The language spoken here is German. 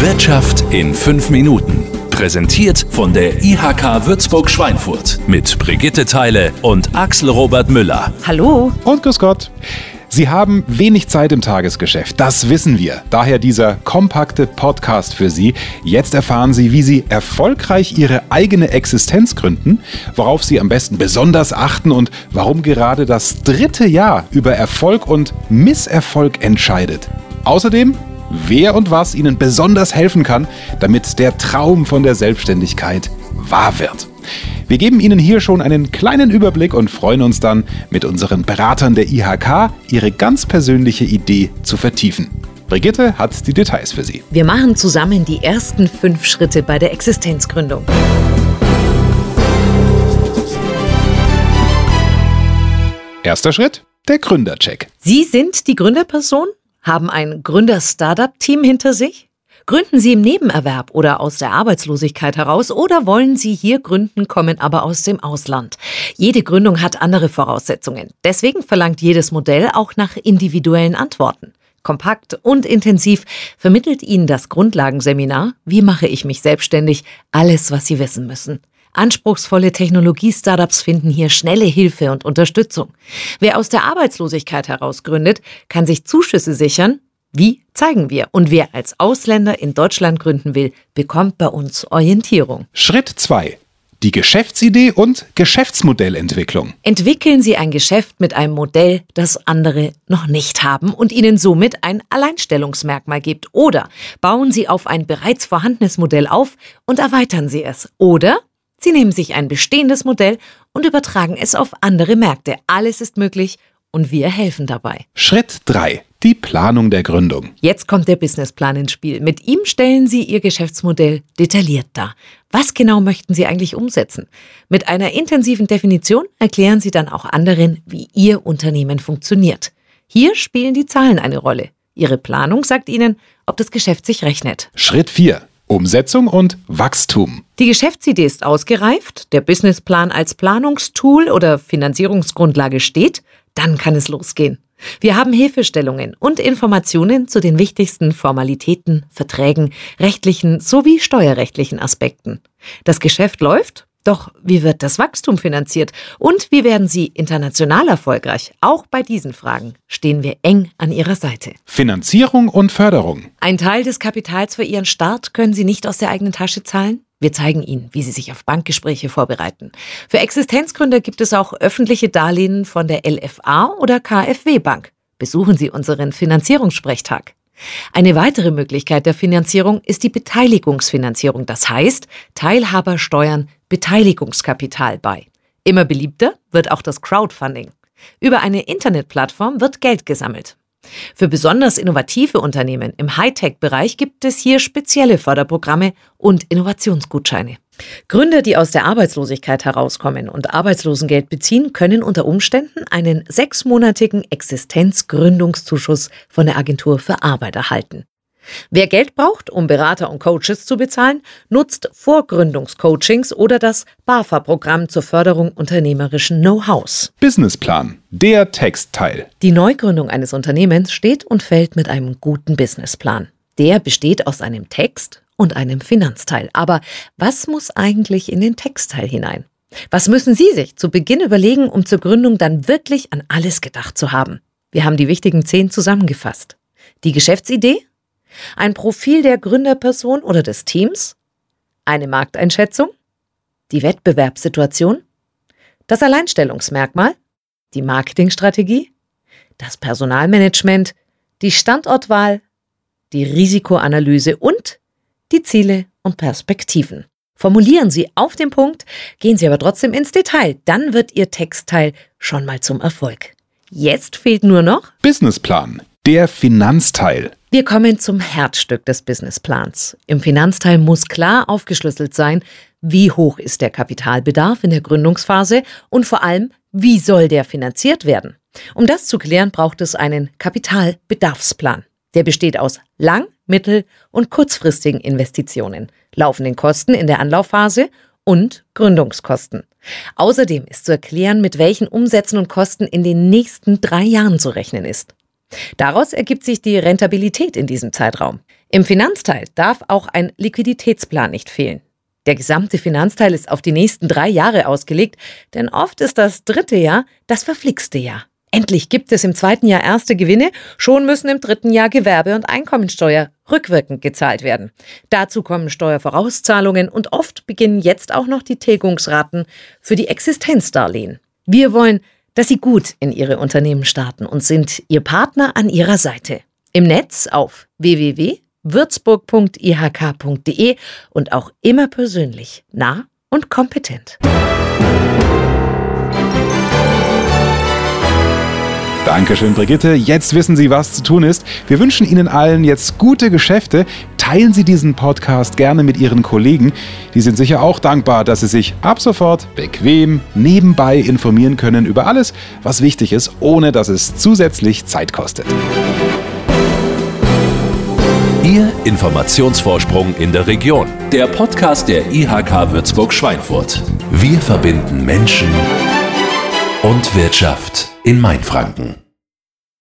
Wirtschaft in fünf Minuten. Präsentiert von der IHK Würzburg-Schweinfurt mit Brigitte Teile und Axel Robert Müller. Hallo. Und grüß Gott. Sie haben wenig Zeit im Tagesgeschäft, das wissen wir. Daher dieser kompakte Podcast für Sie. Jetzt erfahren Sie, wie Sie erfolgreich Ihre eigene Existenz gründen, worauf Sie am besten besonders achten und warum gerade das dritte Jahr über Erfolg und Misserfolg entscheidet. Außerdem wer und was Ihnen besonders helfen kann, damit der Traum von der Selbstständigkeit wahr wird. Wir geben Ihnen hier schon einen kleinen Überblick und freuen uns dann, mit unseren Beratern der IHK Ihre ganz persönliche Idee zu vertiefen. Brigitte hat die Details für Sie. Wir machen zusammen die ersten fünf Schritte bei der Existenzgründung. Erster Schritt, der Gründercheck. Sie sind die Gründerperson? Haben ein Gründer-Startup-Team hinter sich? Gründen Sie im Nebenerwerb oder aus der Arbeitslosigkeit heraus oder wollen Sie hier gründen, kommen aber aus dem Ausland? Jede Gründung hat andere Voraussetzungen. Deswegen verlangt jedes Modell auch nach individuellen Antworten. Kompakt und intensiv vermittelt Ihnen das Grundlagenseminar Wie mache ich mich selbstständig? Alles, was Sie wissen müssen. Anspruchsvolle Technologie-Startups finden hier schnelle Hilfe und Unterstützung. Wer aus der Arbeitslosigkeit heraus gründet, kann sich Zuschüsse sichern. Wie zeigen wir? Und wer als Ausländer in Deutschland gründen will, bekommt bei uns Orientierung. Schritt 2. Die Geschäftsidee und Geschäftsmodellentwicklung. Entwickeln Sie ein Geschäft mit einem Modell, das andere noch nicht haben und Ihnen somit ein Alleinstellungsmerkmal gibt. Oder bauen Sie auf ein bereits vorhandenes Modell auf und erweitern Sie es. Oder Sie nehmen sich ein bestehendes Modell und übertragen es auf andere Märkte. Alles ist möglich und wir helfen dabei. Schritt 3. Die Planung der Gründung. Jetzt kommt der Businessplan ins Spiel. Mit ihm stellen Sie Ihr Geschäftsmodell detailliert dar. Was genau möchten Sie eigentlich umsetzen? Mit einer intensiven Definition erklären Sie dann auch anderen, wie Ihr Unternehmen funktioniert. Hier spielen die Zahlen eine Rolle. Ihre Planung sagt Ihnen, ob das Geschäft sich rechnet. Schritt 4. Umsetzung und Wachstum. Die Geschäftsidee ist ausgereift, der Businessplan als Planungstool oder Finanzierungsgrundlage steht, dann kann es losgehen. Wir haben Hilfestellungen und Informationen zu den wichtigsten Formalitäten, Verträgen, rechtlichen sowie steuerrechtlichen Aspekten. Das Geschäft läuft, doch wie wird das Wachstum finanziert und wie werden Sie international erfolgreich? Auch bei diesen Fragen stehen wir eng an Ihrer Seite. Finanzierung und Förderung. Ein Teil des Kapitals für Ihren Start können Sie nicht aus der eigenen Tasche zahlen? Wir zeigen Ihnen, wie Sie sich auf Bankgespräche vorbereiten. Für Existenzgründer gibt es auch öffentliche Darlehen von der LFA oder KfW Bank. Besuchen Sie unseren Finanzierungssprechtag. Eine weitere Möglichkeit der Finanzierung ist die Beteiligungsfinanzierung, das heißt, Teilhaber steuern Beteiligungskapital bei. Immer beliebter wird auch das Crowdfunding. Über eine Internetplattform wird Geld gesammelt. Für besonders innovative Unternehmen im Hightech-Bereich gibt es hier spezielle Förderprogramme und Innovationsgutscheine. Gründer, die aus der Arbeitslosigkeit herauskommen und Arbeitslosengeld beziehen, können unter Umständen einen sechsmonatigen Existenzgründungszuschuss von der Agentur für Arbeit erhalten. Wer Geld braucht, um Berater und Coaches zu bezahlen, nutzt Vorgründungscoachings oder das BAFA-Programm zur Förderung unternehmerischen Know-hows. Businessplan, der Textteil. Die Neugründung eines Unternehmens steht und fällt mit einem guten Businessplan. Der besteht aus einem Text und einem Finanzteil. Aber was muss eigentlich in den Textteil hinein? Was müssen Sie sich zu Beginn überlegen, um zur Gründung dann wirklich an alles gedacht zu haben? Wir haben die wichtigen zehn zusammengefasst. Die Geschäftsidee, ein Profil der Gründerperson oder des Teams, eine Markteinschätzung, die Wettbewerbssituation, das Alleinstellungsmerkmal, die Marketingstrategie, das Personalmanagement, die Standortwahl, die Risikoanalyse und die Ziele und Perspektiven. Formulieren Sie auf den Punkt, gehen Sie aber trotzdem ins Detail, dann wird Ihr Textteil schon mal zum Erfolg. Jetzt fehlt nur noch Businessplan, der Finanzteil. Wir kommen zum Herzstück des Businessplans. Im Finanzteil muss klar aufgeschlüsselt sein, wie hoch ist der Kapitalbedarf in der Gründungsphase und vor allem, wie soll der finanziert werden. Um das zu klären, braucht es einen Kapitalbedarfsplan. Der besteht aus lang-, mittel- und kurzfristigen Investitionen, laufenden Kosten in der Anlaufphase und Gründungskosten. Außerdem ist zu erklären, mit welchen Umsätzen und Kosten in den nächsten drei Jahren zu rechnen ist. Daraus ergibt sich die Rentabilität in diesem Zeitraum. Im Finanzteil darf auch ein Liquiditätsplan nicht fehlen. Der gesamte Finanzteil ist auf die nächsten drei Jahre ausgelegt, denn oft ist das dritte Jahr das verflixte Jahr. Endlich gibt es im zweiten Jahr erste Gewinne, schon müssen im dritten Jahr Gewerbe- und Einkommensteuer rückwirkend gezahlt werden. Dazu kommen Steuervorauszahlungen und oft beginnen jetzt auch noch die Tilgungsraten für die Existenzdarlehen. Wir wollen, dass Sie gut in Ihre Unternehmen starten und sind Ihr Partner an Ihrer Seite. Im Netz auf www.würzburg.ihk.de und auch immer persönlich, nah und kompetent. Dankeschön, Brigitte. Jetzt wissen Sie, was zu tun ist. Wir wünschen Ihnen allen jetzt gute Geschäfte. Teilen Sie diesen Podcast gerne mit Ihren Kollegen. Die sind sicher auch dankbar, dass Sie sich ab sofort bequem nebenbei informieren können über alles, was wichtig ist, ohne dass es zusätzlich Zeit kostet. Ihr Informationsvorsprung in der Region. Der Podcast der IHK Würzburg-Schweinfurt. Wir verbinden Menschen und Wirtschaft in Mainfranken.